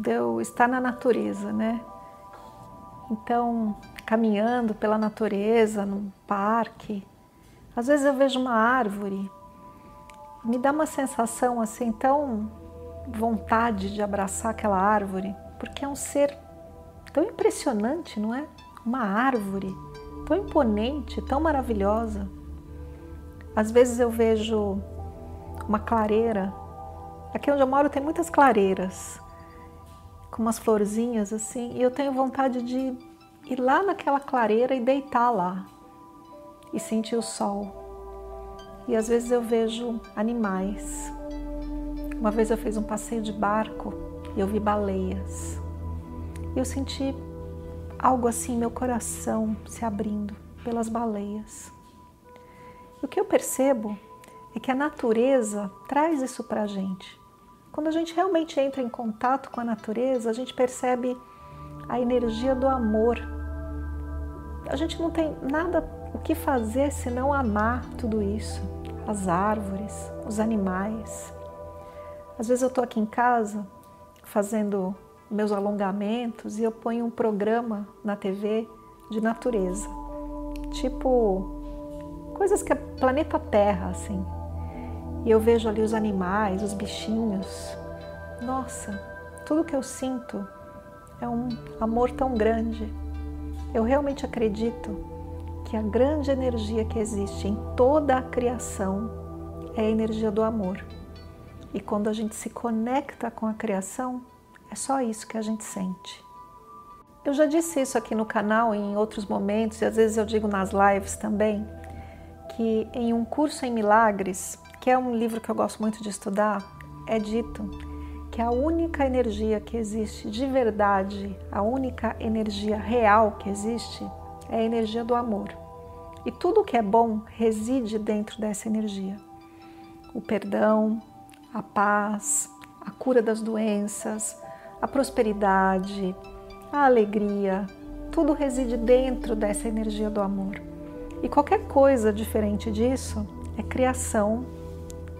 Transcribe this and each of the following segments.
de eu estar na natureza, né? Então, caminhando pela natureza, num parque, às vezes eu vejo uma árvore, me dá uma sensação assim tão vontade de abraçar aquela árvore, porque é um ser tão impressionante, não é? Uma árvore tão imponente, tão maravilhosa. Às vezes eu vejo uma clareira. Aqui onde eu moro tem muitas clareiras com umas florzinhas assim, e eu tenho vontade de ir lá naquela clareira e deitar lá e sentir o sol. E às vezes eu vejo animais. Uma vez eu fiz um passeio de barco e eu vi baleias. E eu senti algo assim, meu coração se abrindo pelas baleias. E o que eu percebo é que a natureza traz isso para gente. Quando a gente realmente entra em contato com a natureza, a gente percebe a energia do amor. A gente não tem nada o que fazer senão amar tudo isso, as árvores, os animais. Às vezes eu estou aqui em casa fazendo meus alongamentos e eu ponho um programa na TV de natureza, tipo coisas que é planeta Terra, assim, e eu vejo ali os animais, os bichinhos. Nossa, tudo que eu sinto é um amor tão grande. Eu realmente acredito que a grande energia que existe em toda a criação é a energia do amor. E quando a gente se conecta com a criação, é só isso que a gente sente. Eu já disse isso aqui no canal em outros momentos, e às vezes eu digo nas lives também, que em um curso em milagres que é um livro que eu gosto muito de estudar, é dito que a única energia que existe de verdade, a única energia real que existe, é a energia do amor. E tudo que é bom reside dentro dessa energia. O perdão, a paz, a cura das doenças, a prosperidade, a alegria, tudo reside dentro dessa energia do amor. E qualquer coisa diferente disso é criação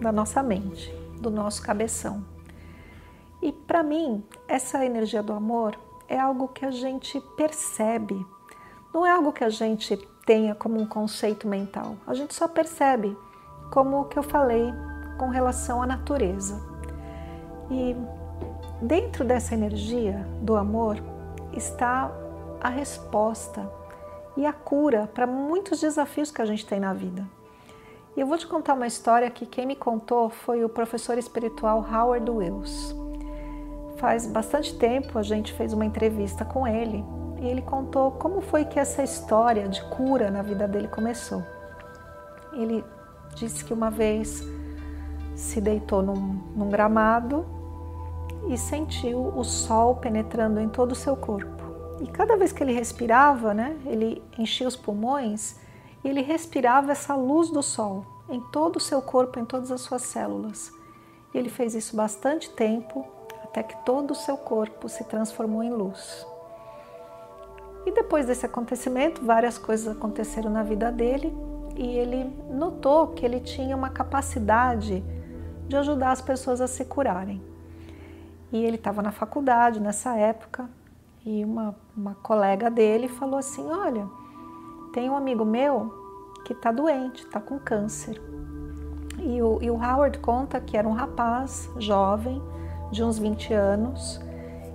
da nossa mente, do nosso cabeção. E para mim, essa energia do amor é algo que a gente percebe, não é algo que a gente tenha como um conceito mental, a gente só percebe, como o que eu falei com relação à natureza. E dentro dessa energia do amor está a resposta e a cura para muitos desafios que a gente tem na vida. E eu vou te contar uma história que quem me contou foi o professor espiritual Howard Wills. Faz bastante tempo a gente fez uma entrevista com ele e ele contou como foi que essa história de cura na vida dele começou. Ele disse que uma vez se deitou num, num gramado e sentiu o sol penetrando em todo o seu corpo. E cada vez que ele respirava, né, ele enchia os pulmões e ele respirava essa luz do sol em todo o seu corpo, em todas as suas células. E ele fez isso bastante tempo, até que todo o seu corpo se transformou em luz. E depois desse acontecimento, várias coisas aconteceram na vida dele e ele notou que ele tinha uma capacidade de ajudar as pessoas a se curarem. E ele estava na faculdade nessa época e uma, uma colega dele falou assim: Olha, tem um amigo meu que está doente, está com câncer. E o, e o Howard conta que era um rapaz jovem, de uns 20 anos,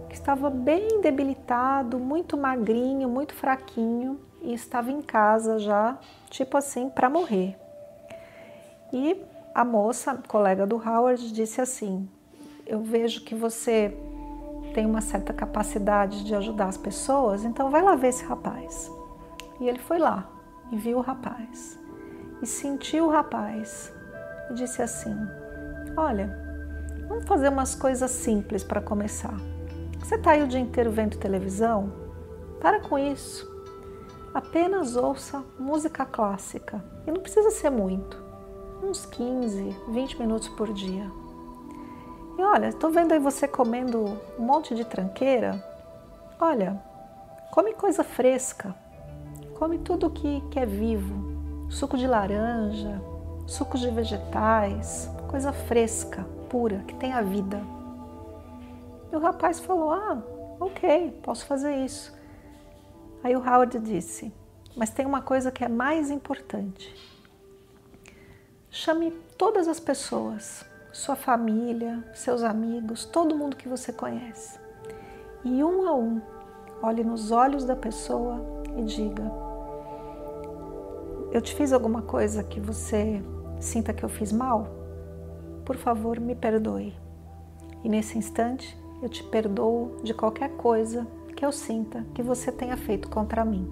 que estava bem debilitado, muito magrinho, muito fraquinho e estava em casa já, tipo assim, para morrer. E a moça, colega do Howard, disse assim: Eu vejo que você tem uma certa capacidade de ajudar as pessoas, então vai lá ver esse rapaz. E ele foi lá e viu o rapaz e sentiu o rapaz e disse assim: Olha, vamos fazer umas coisas simples para começar. Você está aí o dia inteiro vendo televisão? Para com isso. Apenas ouça música clássica. E não precisa ser muito. Uns 15, 20 minutos por dia. E olha, estou vendo aí você comendo um monte de tranqueira. Olha, come coisa fresca. Come tudo que, que é vivo. Suco de laranja, sucos de vegetais, coisa fresca, pura, que tenha vida. E o rapaz falou: Ah, ok, posso fazer isso. Aí o Howard disse: Mas tem uma coisa que é mais importante. Chame todas as pessoas, sua família, seus amigos, todo mundo que você conhece. E um a um, olhe nos olhos da pessoa e diga: Eu te fiz alguma coisa que você sinta que eu fiz mal? Por favor, me perdoe. E nesse instante, eu te perdoo de qualquer coisa que eu sinta que você tenha feito contra mim.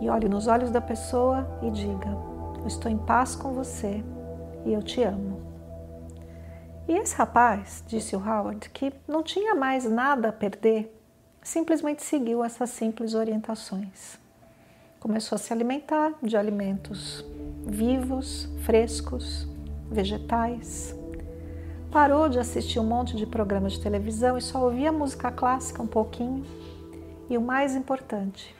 E olhe nos olhos da pessoa e diga: Eu estou em paz com você e eu te amo. E esse rapaz, disse o Howard, que não tinha mais nada a perder, simplesmente seguiu essas simples orientações. Começou a se alimentar de alimentos vivos, frescos, vegetais, parou de assistir um monte de programas de televisão e só ouvia música clássica um pouquinho. E o mais importante,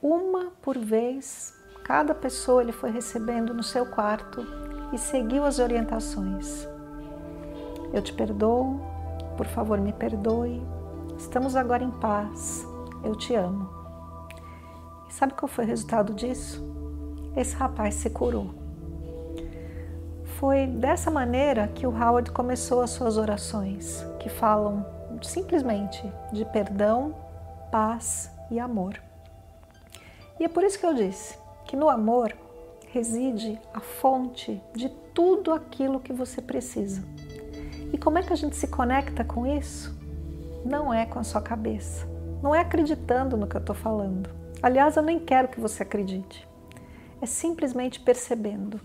uma por vez, cada pessoa ele foi recebendo no seu quarto e seguiu as orientações. Eu te perdoo, por favor, me perdoe. Estamos agora em paz. Eu te amo. E sabe qual foi o resultado disso? Esse rapaz se curou. Foi dessa maneira que o Howard começou as suas orações, que falam simplesmente de perdão, paz e amor. E é por isso que eu disse que no amor reside a fonte de tudo aquilo que você precisa. E como é que a gente se conecta com isso? Não é com a sua cabeça, não é acreditando no que eu estou falando. Aliás, eu nem quero que você acredite. É simplesmente percebendo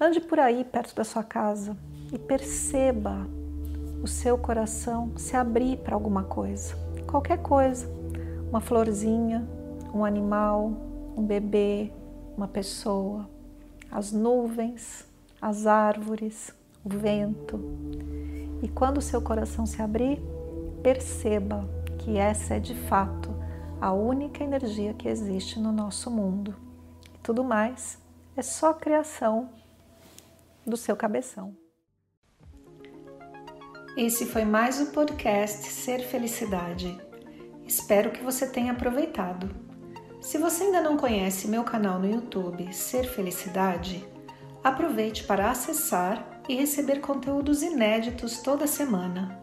Ande por aí perto da sua casa e perceba o seu coração se abrir para alguma coisa, qualquer coisa, uma florzinha, um animal, um bebê, uma pessoa, as nuvens, as árvores, o vento. E quando o seu coração se abrir, perceba que essa é de fato a única energia que existe no nosso mundo. E tudo mais é só criação do seu cabeção. Esse foi mais o podcast Ser Felicidade. Espero que você tenha aproveitado. Se você ainda não conhece meu canal no YouTube Ser Felicidade, aproveite para acessar e receber conteúdos inéditos toda semana.